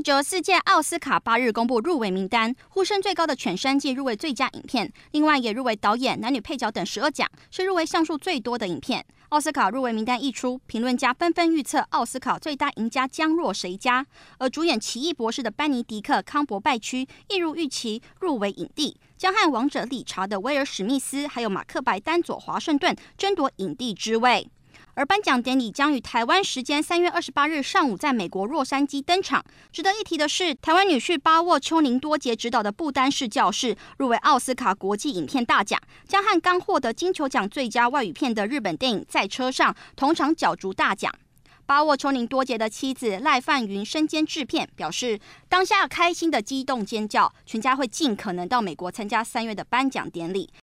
第九十四届奥斯卡八日公布入围名单，呼声最高的《犬山记》入围最佳影片，另外也入围导演、男女配角等十二奖，是入围项数最多的影片。奥斯卡入围名单一出，评论家纷纷预测奥斯卡最大赢家将落谁家。而主演《奇异博士》的班尼迪克·康伯拜区一如预期入围影帝，将和《王者理查》的威尔·史密斯还有马克白丹佐华盛顿争夺影帝之位。而颁奖典礼将于台湾时间三月二十八日上午在美国洛杉矶登场。值得一提的是，台湾女婿巴沃丘宁多杰执导的《不丹式教室》入围奥斯卡国际影片大奖，将和刚获得金球奖最佳外语片的日本电影《在车上》同场角逐大奖。巴沃丘宁多杰的妻子赖范云身兼制片，表示当下开心的激动尖叫，全家会尽可能到美国参加三月的颁奖典礼。